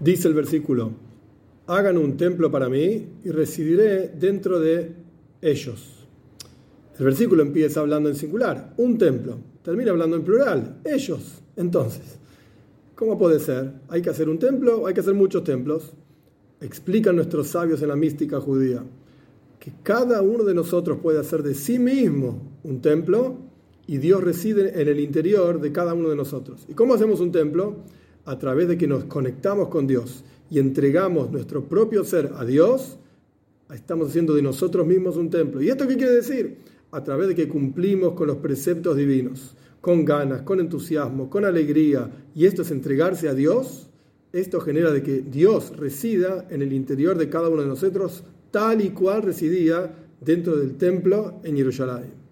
Dice el versículo, hagan un templo para mí y residiré dentro de ellos. El versículo empieza hablando en singular, un templo, termina hablando en plural, ellos. Entonces, ¿cómo puede ser? ¿Hay que hacer un templo o hay que hacer muchos templos? Explican nuestros sabios en la mística judía que cada uno de nosotros puede hacer de sí mismo un templo y Dios reside en el interior de cada uno de nosotros. ¿Y cómo hacemos un templo? A través de que nos conectamos con Dios y entregamos nuestro propio ser a Dios, estamos haciendo de nosotros mismos un templo. ¿Y esto qué quiere decir? A través de que cumplimos con los preceptos divinos, con ganas, con entusiasmo, con alegría, y esto es entregarse a Dios, esto genera de que Dios resida en el interior de cada uno de nosotros tal y cual residía dentro del templo en Jerusalén.